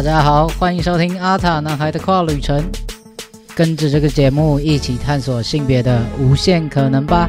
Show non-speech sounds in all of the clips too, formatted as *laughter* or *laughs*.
大家好，欢迎收听阿塔男孩的跨旅程，跟着这个节目一起探索性别的无限可能吧。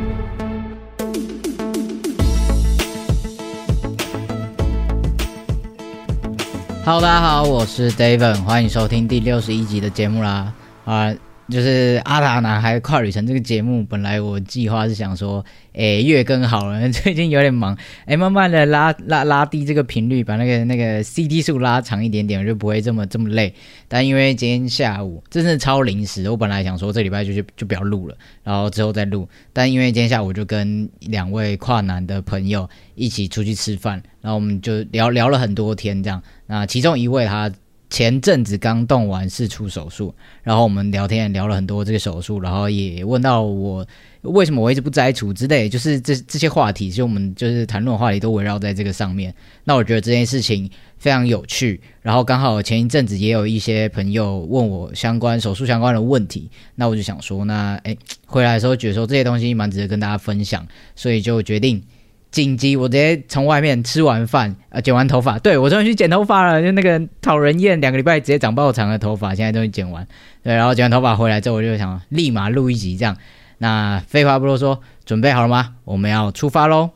Hello，大家好，我是 David，欢迎收听第六十一集的节目啦。啊。就是阿达男孩跨旅程这个节目，本来我计划是想说，诶，月更好了，*laughs* 最近有点忙，诶，慢慢的拉拉拉低这个频率，把那个那个 CD 数拉长一点点，我就不会这么这么累。但因为今天下午真的超临时，我本来想说这礼拜就就就不要录了，然后之后再录。但因为今天下午就跟两位跨男的朋友一起出去吃饭，然后我们就聊聊了很多天这样。那其中一位他。前阵子刚动完四处手术，然后我们聊天聊了很多这个手术，然后也问到我为什么我一直不摘除之类，就是这这些话题，其实我们就是谈论话题都围绕在这个上面。那我觉得这件事情非常有趣，然后刚好前一阵子也有一些朋友问我相关手术相关的问题，那我就想说，那诶回来的时候觉得说这些东西蛮值得跟大家分享，所以就决定。紧急！我直接从外面吃完饭，呃，剪完头发。对我终于去剪头发了，就那个讨人厌，两个礼拜直接长爆长的头发，现在终于剪完。对，然后剪完头发回来之后，我就想立马录一集这样。那废话不多说，准备好了吗？我们要出发喽！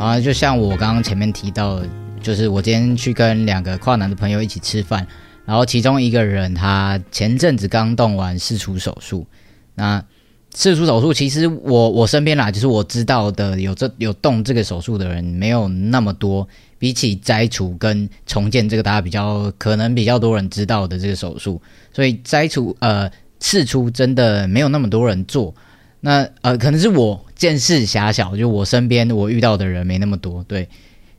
啊，就像我刚刚前面提到，就是我今天去跟两个跨男的朋友一起吃饭，然后其中一个人他前阵子刚动完四除手术，那。四出手术，其实我我身边啦，就是我知道的有这有动这个手术的人没有那么多，比起摘除跟重建这个大家比较可能比较多人知道的这个手术，所以摘除呃四出真的没有那么多人做，那呃可能是我见识狭小，就我身边我遇到的人没那么多，对，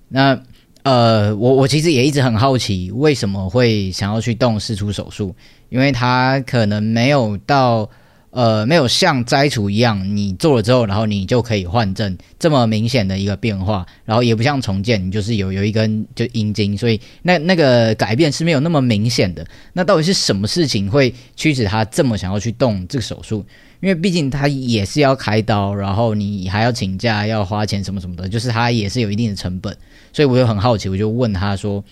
那呃我我其实也一直很好奇为什么会想要去动四出手术，因为他可能没有到。呃，没有像摘除一样，你做了之后，然后你就可以换正这么明显的一个变化，然后也不像重建，你就是有有一根就阴茎，所以那那个改变是没有那么明显的。那到底是什么事情会驱使他这么想要去动这个手术？因为毕竟他也是要开刀，然后你还要请假，要花钱什么什么的，就是他也是有一定的成本。所以我就很好奇，我就问他说：“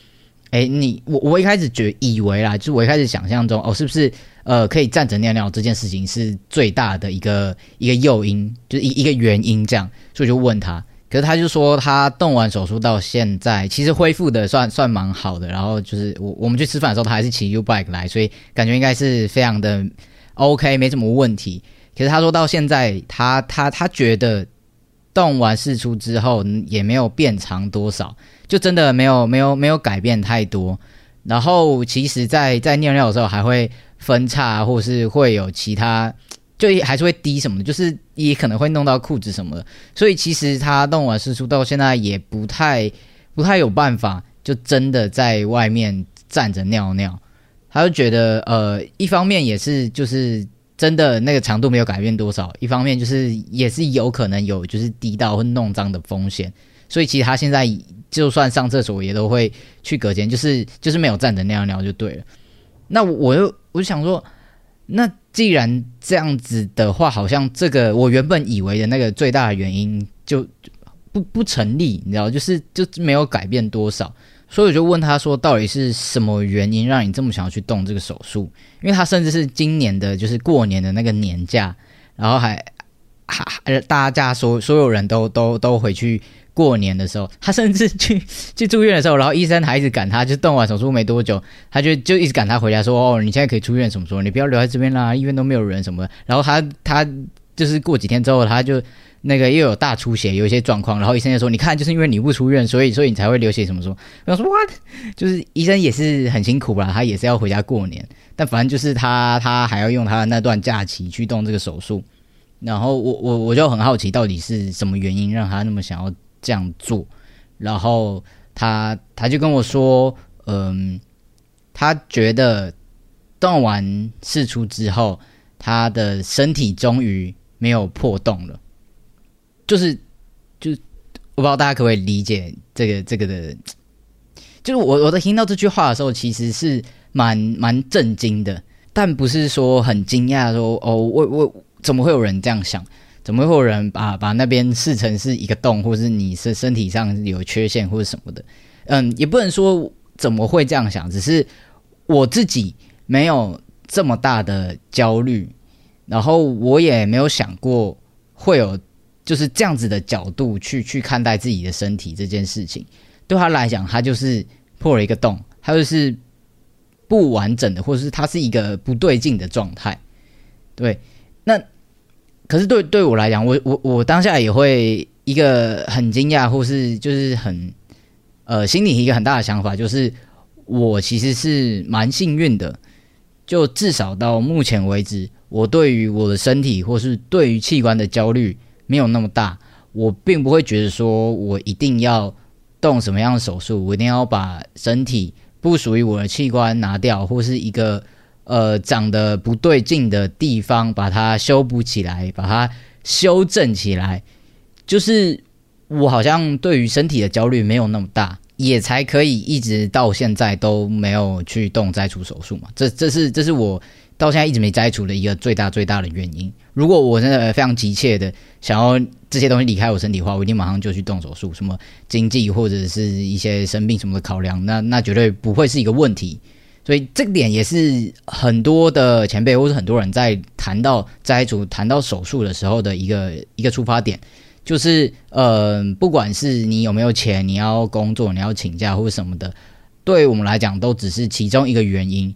哎，你我我一开始觉以为啦，就是我一开始想象中哦，是不是？”呃，可以站着尿尿这件事情是最大的一个一个诱因，就是一一个原因这样，所以就问他，可是他就说他动完手术到现在，其实恢复的算算蛮好的，然后就是我我们去吃饭的时候，他还是骑 U bike 来，所以感觉应该是非常的 OK，没什么问题。可是他说到现在，他他他觉得动完试出之后也没有变长多少，就真的没有没有没有改变太多。然后其实，在在尿尿的时候还会。分叉，或是会有其他，就还是会滴什么的，就是也可能会弄到裤子什么的。所以其实他弄完试出到现在也不太不太有办法，就真的在外面站着尿尿。他就觉得，呃，一方面也是就是真的那个长度没有改变多少，一方面就是也是有可能有就是滴到或弄脏的风险。所以其实他现在就算上厕所也都会去隔间，就是就是没有站着尿尿就对了。那我又我就想说，那既然这样子的话，好像这个我原本以为的那个最大的原因就不不成立，你知道，就是就没有改变多少，所以我就问他说，到底是什么原因让你这么想要去动这个手术？因为他甚至是今年的，就是过年的那个年假，然后还还大家所所有人都都都回去。过年的时候，他甚至去 *laughs* 去住院的时候，然后医生还一直赶他，就动完手术没多久，他就就一直赶他回家，说：“哦，你现在可以出院，什么时候？你不要留在这边啦，医院都没有人什么。”。然后他他就是过几天之后，他就那个又有大出血，有一些状况，然后医生就说：“你看，就是因为你不出院，所以所以你才会流血什么什么。”我说：“What？” 就是医生也是很辛苦吧，他也是要回家过年，但反正就是他他还要用他的那段假期去动这个手术。然后我我我就很好奇，到底是什么原因让他那么想要。这样做，然后他他就跟我说，嗯，他觉得动完试出之后，他的身体终于没有破洞了，就是就我不知道大家可不可以理解这个这个的，就是我我在听到这句话的时候，其实是蛮蛮震惊的，但不是说很惊讶，说哦，我我怎么会有人这样想？怎么会有人把把那边视成是一个洞，或是你是身体上有缺陷或者什么的？嗯，也不能说怎么会这样想，只是我自己没有这么大的焦虑，然后我也没有想过会有就是这样子的角度去去看待自己的身体这件事情。对他来讲，他就是破了一个洞，他就是不完整的，或者是他是一个不对劲的状态。对，可是对对我来讲，我我我当下也会一个很惊讶，或是就是很呃心里一个很大的想法，就是我其实是蛮幸运的，就至少到目前为止，我对于我的身体或是对于器官的焦虑没有那么大，我并不会觉得说我一定要。动什么样的手术，我一定要把身体不属于我的器官拿掉，或是一个呃长得不对劲的地方把它修补起来，把它修正起来。就是我好像对于身体的焦虑没有那么大，也才可以一直到现在都没有去动摘除手术嘛。这这是这是我。到现在一直没摘除的一个最大最大的原因。如果我真的非常急切的想要这些东西离开我身体的话，我一定马上就去动手术。什么经济或者是一些生病什么的考量，那那绝对不会是一个问题。所以这个点也是很多的前辈或者很多人在谈到摘除、谈到手术的时候的一个一个出发点，就是呃，不管是你有没有钱，你要工作，你要请假或者什么的，对我们来讲都只是其中一个原因。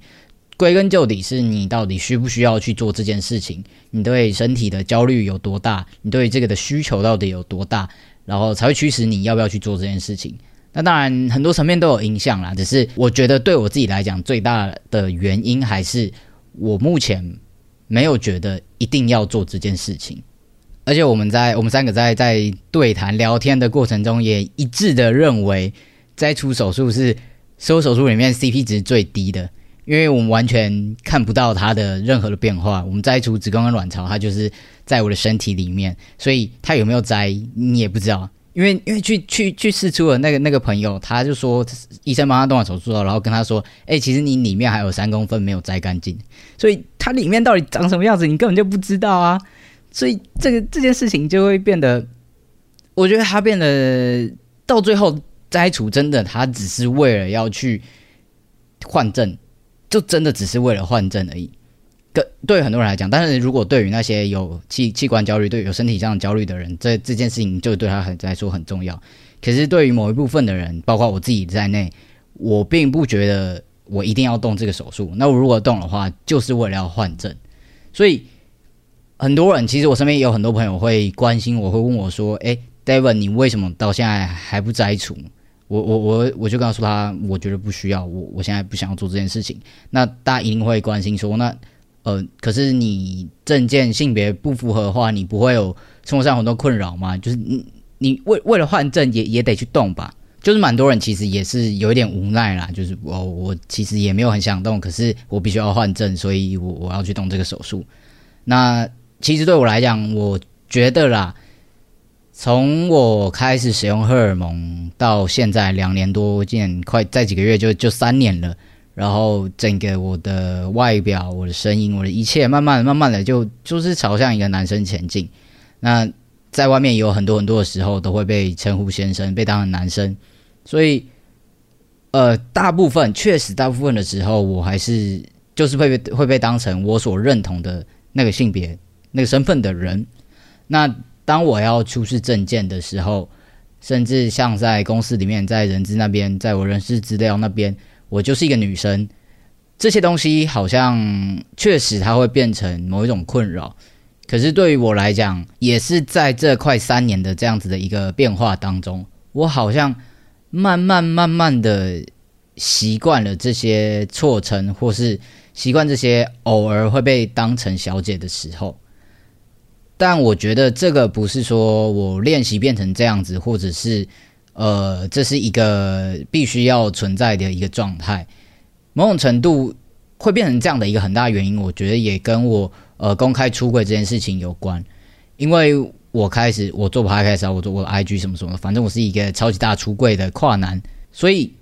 归根究底，是你到底需不需要去做这件事情？你对身体的焦虑有多大？你对这个的需求到底有多大？然后才会驱使你要不要去做这件事情。那当然，很多层面都有影响啦。只是我觉得，对我自己来讲，最大的原因还是我目前没有觉得一定要做这件事情。而且我们在我们三个在在对谈聊天的过程中，也一致的认为，摘除手术是所有手术里面 CP 值最低的。因为我们完全看不到它的任何的变化，我们摘除子宫跟卵巢，它就是在我的身体里面，所以它有没有摘你也不知道。因为因为去去去试出的那个那个朋友，他就说医生帮他动完手术了，然后跟他说：“哎，其实你里面还有三公分没有摘干净，所以它里面到底长什么样子，你根本就不知道啊。”所以这个这件事情就会变得，我觉得它变得到最后摘除真的，它只是为了要去换证。就真的只是为了换证而已，跟对很多人来讲，但是如果对于那些有器器官焦虑、对有身体上焦虑的人，这这件事情就对他很来说很重要。可是对于某一部分的人，包括我自己在内，我并不觉得我一定要动这个手术。那我如果动的话，就是为了要换证。所以很多人其实我身边也有很多朋友会关心我，会问我说：“哎，David，你为什么到现在还不摘除？”我我我我就告诉，他我觉得不需要，我我现在不想要做这件事情。那大家一定会关心说，那呃，可是你证件性别不符合的话，你不会有生活上很多困扰吗？就是你你为为了换证也也得去动吧。就是蛮多人其实也是有一点无奈啦，就是我我其实也没有很想动，可是我必须要换证，所以我我要去动这个手术。那其实对我来讲，我觉得啦。从我开始使用荷尔蒙到现在两年多，竟然快再几个月就就三年了。然后整个我的外表、我的声音、我的一切，慢慢慢慢的就就是朝向一个男生前进。那在外面有很多很多的时候，都会被称呼先生，被当成男生。所以，呃，大部分确实大部分的时候，我还是就是会被会被当成我所认同的那个性别、那个身份的人。那。当我要出示证件的时候，甚至像在公司里面，在人资那边，在我人事资料那边，我就是一个女生，这些东西好像确实它会变成某一种困扰。可是对于我来讲，也是在这快三年的这样子的一个变化当中，我好像慢慢慢慢的习惯了这些错称，或是习惯这些偶尔会被当成小姐的时候。但我觉得这个不是说我练习变成这样子，或者是呃，这是一个必须要存在的一个状态。某种程度会变成这样的一个很大原因，我觉得也跟我呃公开出柜这件事情有关。因为我开始我做拍开始，我做我 IG 什么什么，反正我是一个超级大出柜的跨男，所以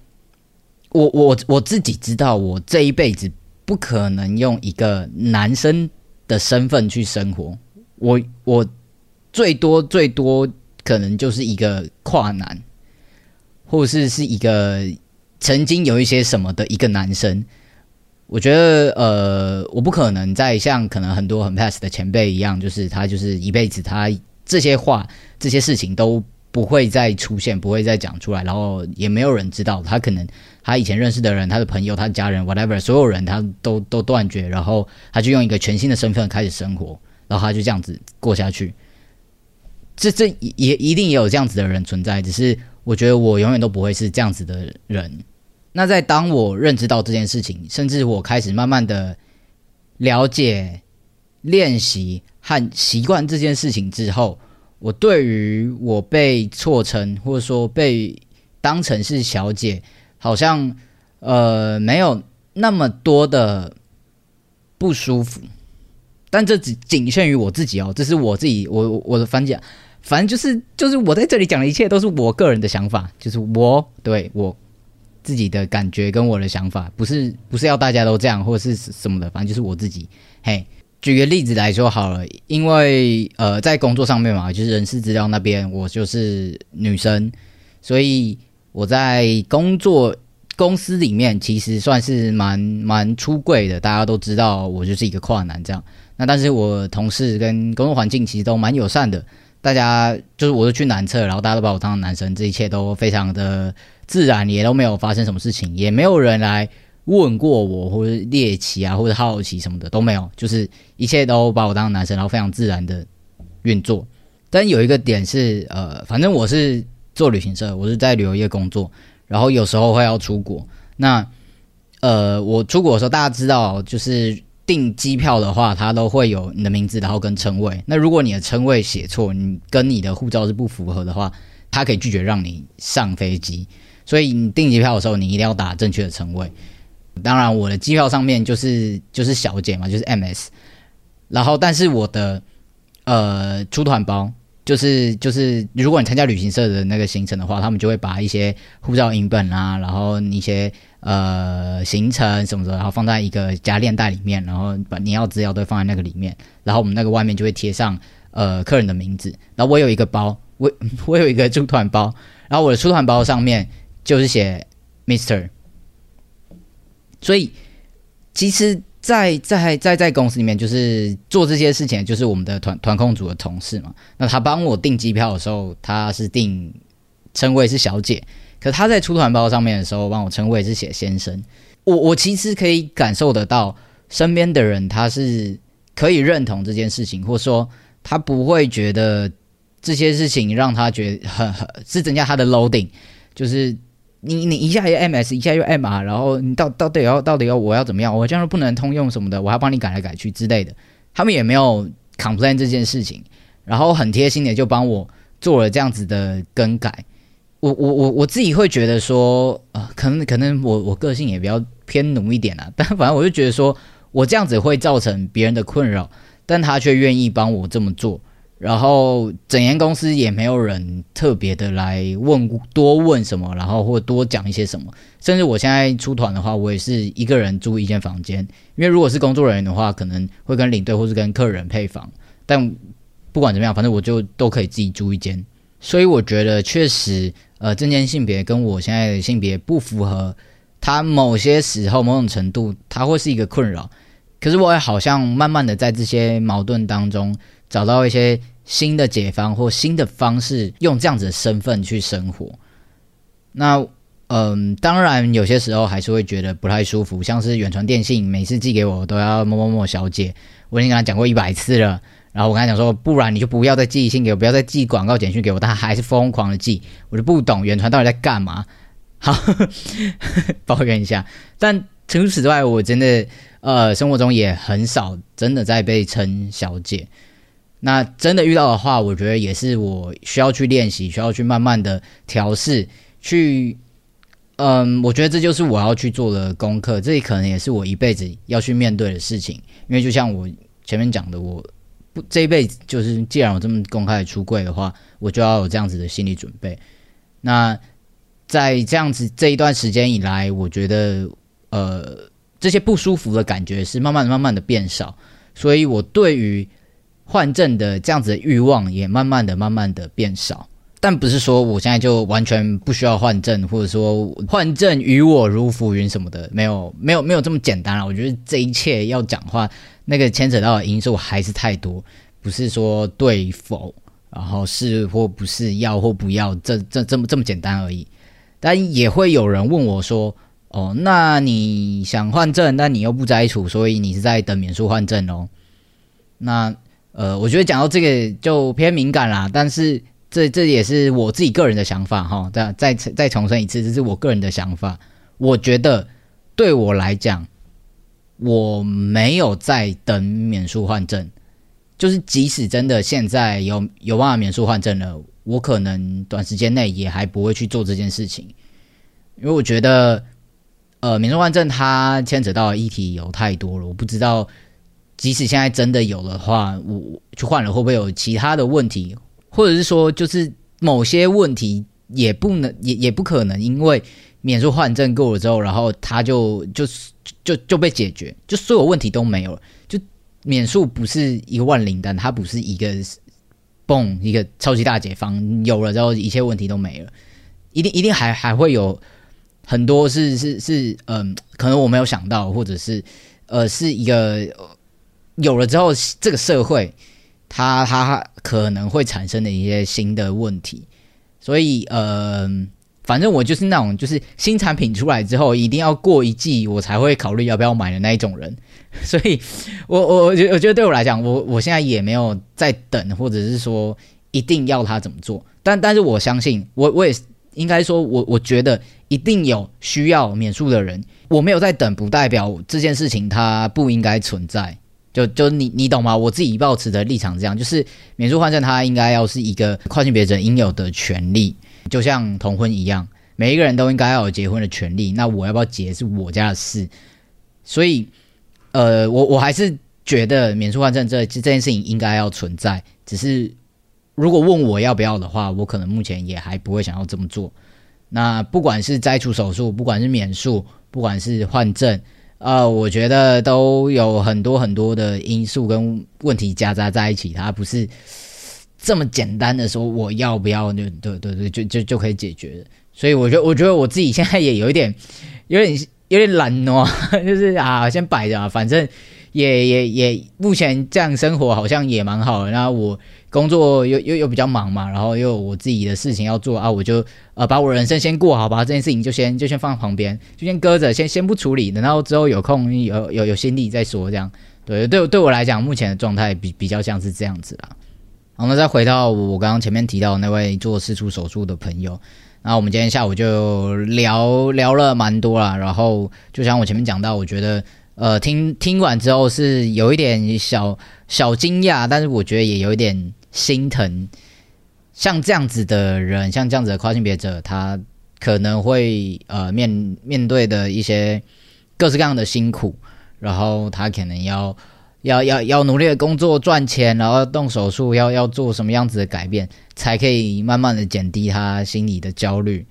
我我我自己知道，我这一辈子不可能用一个男生的身份去生活。我我最多最多可能就是一个跨男，或者是是一个曾经有一些什么的一个男生，我觉得呃，我不可能再像可能很多很 pass 的前辈一样，就是他就是一辈子他这些话这些事情都不会再出现，不会再讲出来，然后也没有人知道他可能他以前认识的人、他的朋友、他的家人，whatever，所有人他都都断绝，然后他就用一个全新的身份开始生活，然后他就这样子过下去。这这也一定也有这样子的人存在，只是我觉得我永远都不会是这样子的人。那在当我认知到这件事情，甚至我开始慢慢的了解、练习和习惯这件事情之后，我对于我被错称或者说被当成是小姐，好像呃没有那么多的不舒服。但这只仅限于我自己哦，这是我自己我我的反讲，反正就是就是我在这里讲的一切都是我个人的想法，就是我对我。自己的感觉跟我的想法，不是不是要大家都这样或者是什么的，反正就是我自己。嘿，举个例子来说好了，因为呃，在工作上面嘛，就是人事资料那边，我就是女生，所以我在工作公司里面其实算是蛮蛮出柜的，大家都知道我就是一个跨男这样。那但是我同事跟工作环境其实都蛮友善的，大家就是我是去男厕，然后大家都把我当男生，这一切都非常的。自然也都没有发生什么事情，也没有人来问过我，或者猎奇啊，或者好奇什么的都没有，就是一切都把我当男生，然后非常自然的运作。但有一个点是，呃，反正我是做旅行社，我是在旅游业工作，然后有时候会要出国。那呃，我出国的时候，大家知道，就是订机票的话，它都会有你的名字，然后跟称谓。那如果你的称谓写错，你跟你的护照是不符合的话，它可以拒绝让你上飞机。所以你订机票的时候，你一定要打正确的称谓。当然，我的机票上面就是就是小姐嘛，就是 MS。然后，但是我的呃出团包就是就是，如果你参加旅行社的那个行程的话，他们就会把一些护照影本啊，然后一些呃行程什么的，然后放在一个夹链袋里面，然后把你要资料都放在那个里面。然后我们那个外面就会贴上呃客人的名字。然后我有一个包，我我有一个出团包，然后我的出团包上面。就是写 Mister，所以其实，在在在在公司里面，就是做这些事情，就是我们的团团控组的同事嘛。那他帮我订机票的时候，他是订称谓是小姐，可他在出团包上面的时候，帮我称谓是写先生。我我其实可以感受得到，身边的人他是可以认同这件事情，或说他不会觉得这些事情让他觉得很很是增加他的 loading，就是。你你一下又 MS，一下又 MR，然后你到到底要到底要我要怎么样？我这样不能通用什么的，我还帮你改来改去之类的。他们也没有 complain 这件事情，然后很贴心的就帮我做了这样子的更改。我我我我自己会觉得说，呃，可能可能我我个性也比较偏奴一点啊，但反正我就觉得说我这样子会造成别人的困扰，但他却愿意帮我这么做。然后整间公司也没有人特别的来问多问什么，然后或多讲一些什么。甚至我现在出团的话，我也是一个人住一间房间，因为如果是工作人员的话，可能会跟领队或是跟客人配房。但不管怎么样，反正我就都可以自己租一间。所以我觉得确实，呃，证件性别跟我现在的性别不符合，它某些时候某种程度它会是一个困扰。可是我也好像慢慢的在这些矛盾当中。找到一些新的解方或新的方式，用这样子的身份去生活。那嗯，当然有些时候还是会觉得不太舒服，像是远传电信每次寄给我都要某某某小姐，我已经跟他讲过一百次了。然后我跟他讲说，不然你就不要再寄信给我，不要再寄广告简讯给我，他还是疯狂的寄，我就不懂远传到底在干嘛。好，*laughs* 抱怨一下。但除此之外，我真的呃生活中也很少真的在被称小姐。那真的遇到的话，我觉得也是我需要去练习，需要去慢慢的调试，去，嗯，我觉得这就是我要去做的功课，这也可能也是我一辈子要去面对的事情。因为就像我前面讲的，我不这一辈子就是既然我这么公开的出柜的话，我就要有这样子的心理准备。那在这样子这一段时间以来，我觉得呃这些不舒服的感觉是慢慢、慢慢的变少，所以我对于。换证的这样子的欲望也慢慢的、慢慢的变少。但不是说我现在就完全不需要换证，或者说换证与我如浮云什么的，没有没有没有这么简单了。我觉得这一切要讲话，那个牵扯到的因素还是太多，不是说对否，然后是或不是要或不要，这这这么这么简单而已。但也会有人问我说：“哦，那你想换证，但你又不摘除，所以你是在等免诉换证哦？”那呃，我觉得讲到这个就偏敏感啦，但是。这这也是我自己个人的想法哈，再再再重申一次，这是我个人的想法。我觉得对我来讲，我没有在等免诉换证，就是即使真的现在有有办法免诉换证了，我可能短时间内也还不会去做这件事情，因为我觉得，呃，免诉换证它牵扯到议题有太多了，我不知道，即使现在真的有的话，我去换了会不会有其他的问题。或者是说，就是某些问题也不能，也也不可能，因为免诉换证过了之后，然后他就就就就被解决，就所有问题都没有了。就免诉不是一个万灵丹，它不是一个嘣一个超级大解放，有了之后一切问题都没了，一定一定还还会有很多是是是嗯，可能我没有想到，或者是呃是一个有了之后这个社会。它它可能会产生的一些新的问题，所以呃，反正我就是那种就是新产品出来之后，一定要过一季我才会考虑要不要买的那一种人。*laughs* 所以，我我我觉我觉得对我来讲，我我现在也没有在等，或者是说一定要他怎么做。但但是我相信，我我也应该说，我我觉得一定有需要免诉的人。我没有在等，不代表这件事情它不应该存在。就就你你懂吗？我自己抱持的立场这样，就是免诉换证，它应该要是一个跨性别者应有的权利，就像同婚一样，每一个人都应该要有结婚的权利。那我要不要结是我家的事，所以呃，我我还是觉得免诉换证这这件事情应该要存在。只是如果问我要不要的话，我可能目前也还不会想要这么做。那不管是摘除手术，不管是免诉，不管是换证。呃，我觉得都有很多很多的因素跟问题夹杂在一起，它不是这么简单的说我要不要就对对对就就就可以解决。所以我觉得，我觉得我自己现在也有一点 *laughs* 有点有点懒惰，就是啊，先摆着啊，反正也也也目前这样生活好像也蛮好的。然后我。工作又又又比较忙嘛，然后又有我自己的事情要做啊，我就呃把我人生先过好吧，这件事情就先就先放旁边，就先搁着，先先不处理，等到之后有空有有有心力再说。这样，对对对我来讲，目前的状态比比较像是这样子啦。好，那再回到我刚刚前面提到那位做四处手术的朋友，那我们今天下午就聊聊了蛮多啦。然后就像我前面讲到，我觉得。呃，听听完之后是有一点小小惊讶，但是我觉得也有一点心疼。像这样子的人，像这样子的跨性别者，他可能会呃面面对的一些各式各样的辛苦，然后他可能要要要要努力的工作赚钱，然后动手术，要要做什么样子的改变，才可以慢慢的减低他心里的焦虑。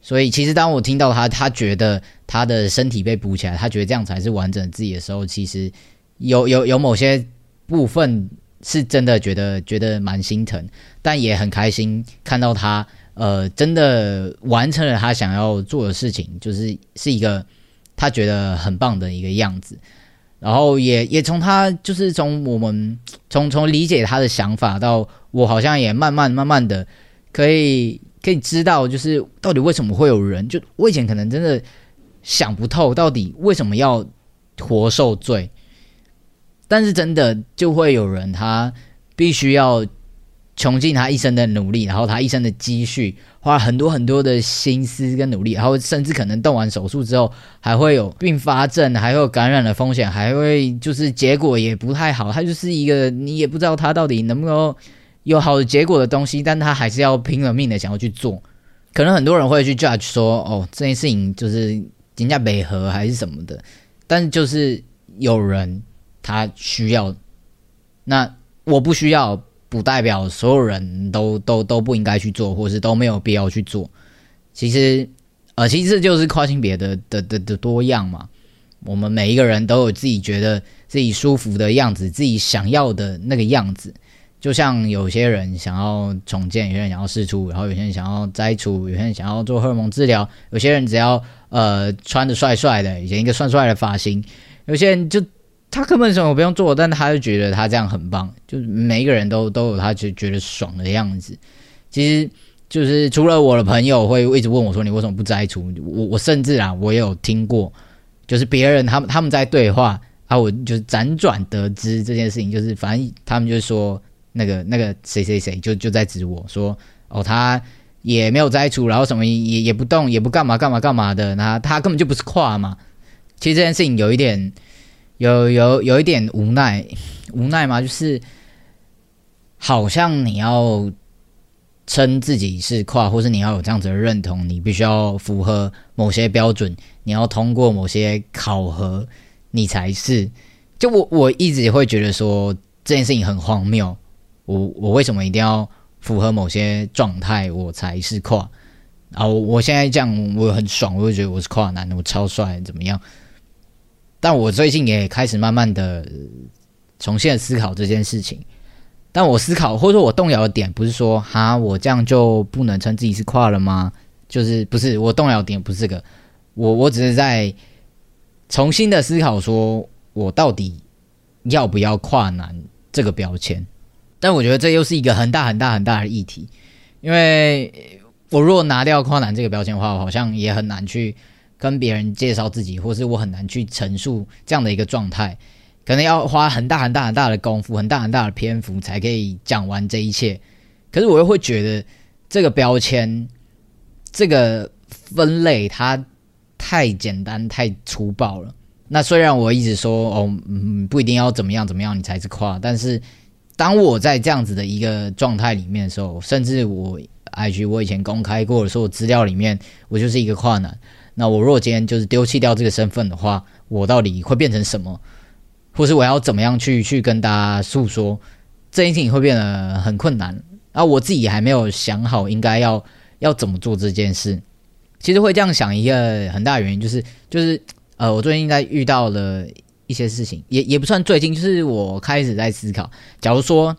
所以，其实当我听到他，他觉得他的身体被补起来，他觉得这样才是完整自己的时候，其实有有有某些部分是真的觉得觉得蛮心疼，但也很开心看到他呃真的完成了他想要做的事情，就是是一个他觉得很棒的一个样子。然后也也从他就是从我们从从理解他的想法到我好像也慢慢慢慢的可以。可以知道，就是到底为什么会有人？就我以前可能真的想不透，到底为什么要活受罪？但是真的就会有人，他必须要穷尽他一生的努力，然后他一生的积蓄，花很多很多的心思跟努力，然后甚至可能动完手术之后，还会有并发症，还会有感染的风险，还会就是结果也不太好。他就是一个你也不知道他到底能不能。有好的结果的东西，但他还是要拼了命的想要去做。可能很多人会去 judge 说，哦，这件事情就是人家美合还是什么的。但就是有人他需要，那我不需要，不代表所有人都都都不应该去做，或是都没有必要去做。其实，呃，其实这就是跨性别的的的的多样嘛。我们每一个人都有自己觉得自己舒服的样子，自己想要的那个样子。就像有些人想要重建，有些人想要试出，然后有些人想要摘除，有些人想要做荷尔蒙治疗，有些人只要呃穿的帅帅的，剪一个帅帅的发型，有些人就他根本什么不用做，但他就觉得他这样很棒，就是每一个人都都有他觉觉得爽的样子。其实就是除了我的朋友会一直问我说你为什么不摘除，我我甚至啊我也有听过，就是别人他们他们在对话啊，我就是辗转得知这件事情，就是反正他们就说。那个那个谁谁谁就就在指我说哦，他也没有摘除，然后什么也也不动，也不干嘛干嘛干嘛的，那他根本就不是跨嘛。其实这件事情有一点有有有一点无奈，无奈嘛，就是好像你要称自己是跨，或是你要有这样子的认同，你必须要符合某些标准，你要通过某些考核，你才是。就我我一直会觉得说这件事情很荒谬。我我为什么一定要符合某些状态我才是跨啊？我现在这样我很爽，我就觉得我是跨男，我超帅，怎么样？但我最近也开始慢慢的重新思考这件事情。但我思考或者说我动摇的点，不是说哈我这样就不能称自己是跨了吗？就是不是我动摇点不是这个，我我只是在重新的思考，说我到底要不要跨男这个标签？但我觉得这又是一个很大很大很大的议题，因为我如果拿掉跨男这个标签的话，我好像也很难去跟别人介绍自己，或是我很难去陈述这样的一个状态，可能要花很大很大很大的功夫、很大很大的篇幅才可以讲完这一切。可是我又会觉得这个标签、这个分类它太简单、太粗暴了。那虽然我一直说哦，不一定要怎么样怎么样你才是跨，但是。当我在这样子的一个状态里面的时候，甚至我 IG 我以前公开过的所有资料里面，我就是一个跨男。那我若今天就是丢弃掉这个身份的话，我到底会变成什么？或是我要怎么样去去跟大家诉说这件事情会变得很困难？啊，我自己还没有想好应该要要怎么做这件事。其实会这样想一个很大原因就是就是呃，我最近在遇到了。一些事情也也不算最近，就是我开始在思考，假如说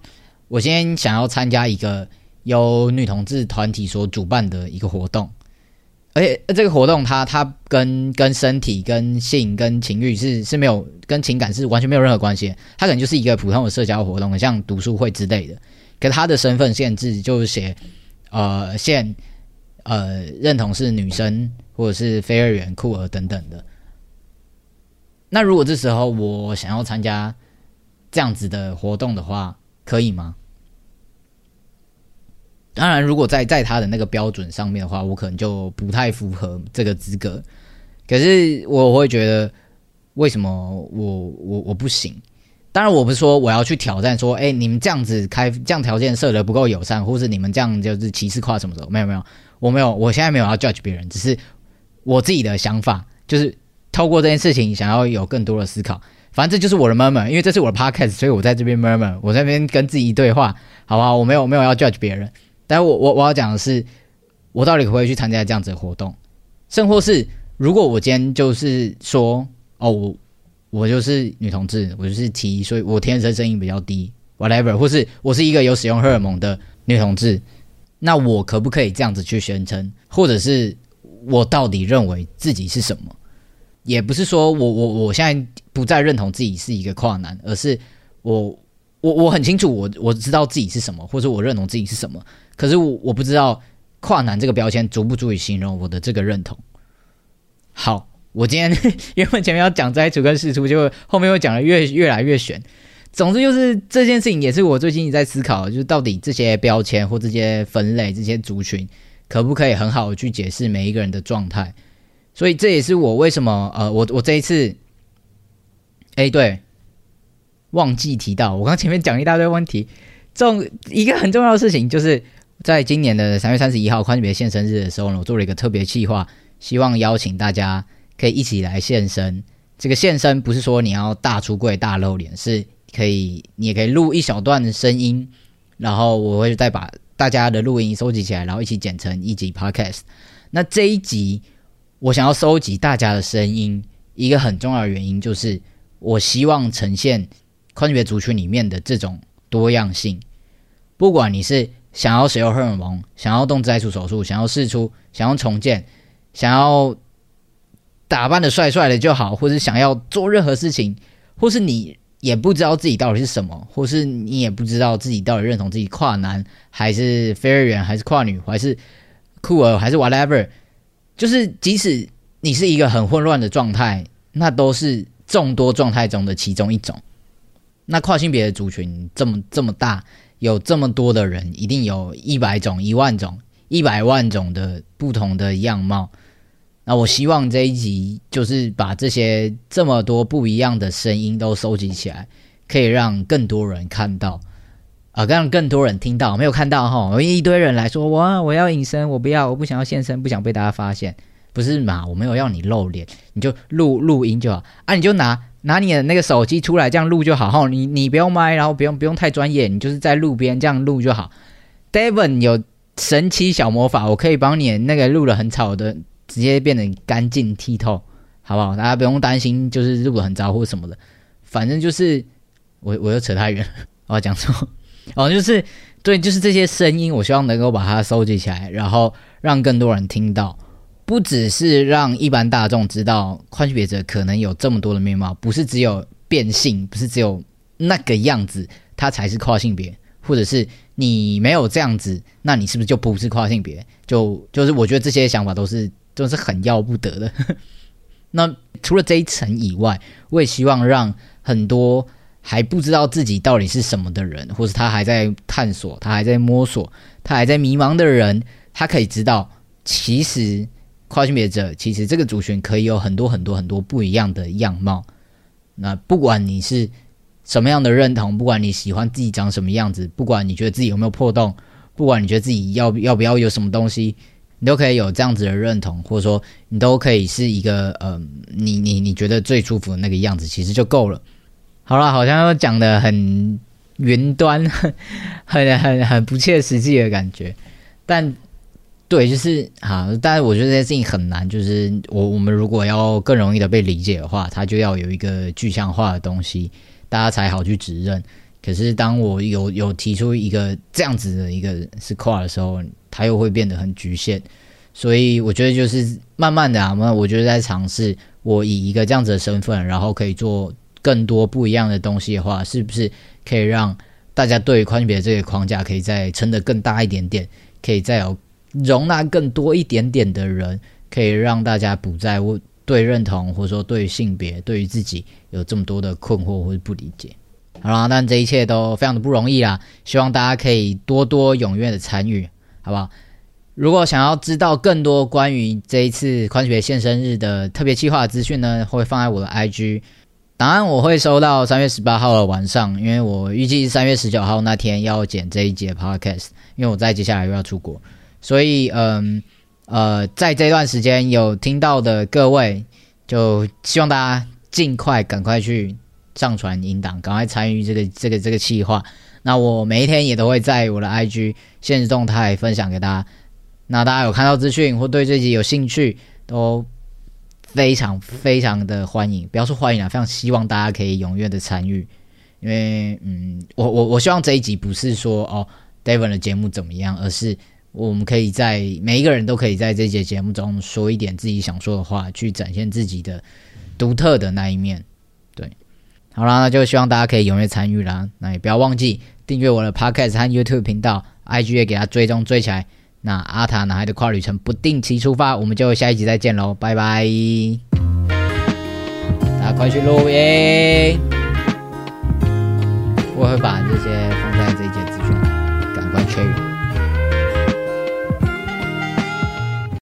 我今天想要参加一个由女同志团体所主办的一个活动，而且这个活动它它跟跟身体、跟性、跟情欲是是没有跟情感是完全没有任何关系，它可能就是一个普通的社交活动，像读书会之类的。可他的身份限制就是写呃限呃认同是女生或者是非二元酷儿等等的。那如果这时候我想要参加这样子的活动的话，可以吗？当然，如果在在他的那个标准上面的话，我可能就不太符合这个资格。可是我会觉得，为什么我我我不行？当然，我不是说我要去挑战，说哎，你们这样子开这样条件设的不够友善，或是你们这样就是歧视跨什么的？没有没有，我没有，我现在没有要 judge 别人，只是我自己的想法，就是。透过这件事情，想要有更多的思考。反正这就是我的 murmur，因为这是我的 podcast，所以我在这边 murmur，我在那边跟自己对话，好不好？我没有没有要 judge 别人，但我我我要讲的是，我到底可不可以去参加这样子的活动？甚或是如果我今天就是说，哦，我我就是女同志，我就是 T，所以我天生声音比较低，whatever，或是我是一个有使用荷尔蒙的女同志，那我可不可以这样子去宣称？或者是我到底认为自己是什么？也不是说我我我现在不再认同自己是一个跨男，而是我我我很清楚我我知道自己是什么，或者我认同自己是什么。可是我我不知道跨男这个标签足不足以形容我的这个认同。好，我今天 *laughs* 原本前面要讲摘除跟试出，就后面又讲的越越来越悬。总之就是这件事情也是我最近在思考，就是到底这些标签或这些分类、这些族群，可不可以很好的去解释每一个人的状态。所以这也是我为什么呃，我我这一次，哎，对，忘记提到，我刚前面讲一大堆问题，重一个很重要的事情，就是在今年的三月三十一号宽别现身日的时候呢，我做了一个特别计划，希望邀请大家可以一起来现身。这个现身不是说你要大出柜、大露脸，是可以，你也可以录一小段声音，然后我会再把大家的录音收集起来，然后一起剪成一集 podcast。那这一集。我想要收集大家的声音，一个很重要的原因就是，我希望呈现宽别族群里面的这种多样性。不管你是想要使用荷尔蒙，想要动摘除手术，想要试出，想要重建，想要打扮的帅帅的就好，或是想要做任何事情，或是你也不知道自己到底是什么，或是你也不知道自己到底认同自己跨男还是非二元，还是跨女，还是酷儿，还是 whatever，就是即使你是一个很混乱的状态，那都是众多状态中的其中一种。那跨性别的族群这么这么大，有这么多的人，一定有一百种、一万种、一百万种的不同的样貌。那我希望这一集就是把这些这么多不一样的声音都收集起来，可以让更多人看到，啊，让更多人听到。没有看到哈，有一堆人来说，我我要隐身，我不要，我不想要现身，不想被大家发现，不是嘛？我没有要你露脸，你就录录音就好啊，你就拿拿你的那个手机出来这样录就好哈。你你不用麦，然后不用不用太专业，你就是在路边这样录就好。Devon 有神奇小魔法，我可以帮你那个录的很吵的。直接变得干净剔透，好不好？大家不用担心，就是录的很糟或什么的。反正就是我，我又扯太远了，我要讲错 *laughs* 哦，就是对，就是这些声音，我希望能够把它收集起来，然后让更多人听到，不只是让一般大众知道跨性别者可能有这么多的面貌，不是只有变性，不是只有那个样子，他才是跨性别，或者是你没有这样子，那你是不是就不是跨性别？就就是我觉得这些想法都是。都是很要不得的。那除了这一层以外，我也希望让很多还不知道自己到底是什么的人，或者他还在探索、他还在摸索、他还在迷茫的人，他可以知道，其实跨性别者其实这个族群可以有很多很多很多不一样的样貌。那不管你是什么样的认同，不管你喜欢自己长什么样子，不管你觉得自己有没有破洞，不管你觉得自己要要不要有什么东西。你都可以有这样子的认同，或者说你都可以是一个呃，你你你觉得最舒服的那个样子，其实就够了。好了，好像又讲的很云端，很很很不切实际的感觉。但对，就是好，但是我觉得这件事情很难。就是我我们如果要更容易的被理解的话，它就要有一个具象化的东西，大家才好去指认。可是当我有有提出一个这样子的一个是跨的时候。它又会变得很局限，所以我觉得就是慢慢的啊，那我觉得在尝试，我以一个这样子的身份，然后可以做更多不一样的东西的话，是不是可以让大家对宽别这个框架可以再撑得更大一点点，可以再有容纳更多一点点的人，可以让大家不再对认同或者说对性别、对于自己有这么多的困惑或者不理解。好啦，但这一切都非常的不容易啦，希望大家可以多多踊跃的参与。好不好？如果想要知道更多关于这一次宽学现生日的特别计划资讯呢，会放在我的 IG 档案，我会收到三月十八号的晚上，因为我预计三月十九号那天要剪这一节 Podcast，因为我在接下来又要出国，所以嗯呃，在这段时间有听到的各位，就希望大家尽快赶快去上传音档，赶快参与这个这个这个计划。那我每一天也都会在我的 IG 现实动态分享给大家。那大家有看到资讯或对这集有兴趣，都非常非常的欢迎。不要说欢迎啊，非常希望大家可以踊跃的参与。因为，嗯，我我我希望这一集不是说哦，David 的节目怎么样，而是我们可以在每一个人都可以在这节节目中说一点自己想说的话，去展现自己的独特的那一面。对，好啦，那就希望大家可以踊跃参与啦。那也不要忘记订阅我的 Podcast 和 YouTube 频道，IG 也给他追踪追起来。那阿塔男孩的跨旅程不定期出发，我们就下一集再见喽，拜拜！大家快去录耶！我会把这些。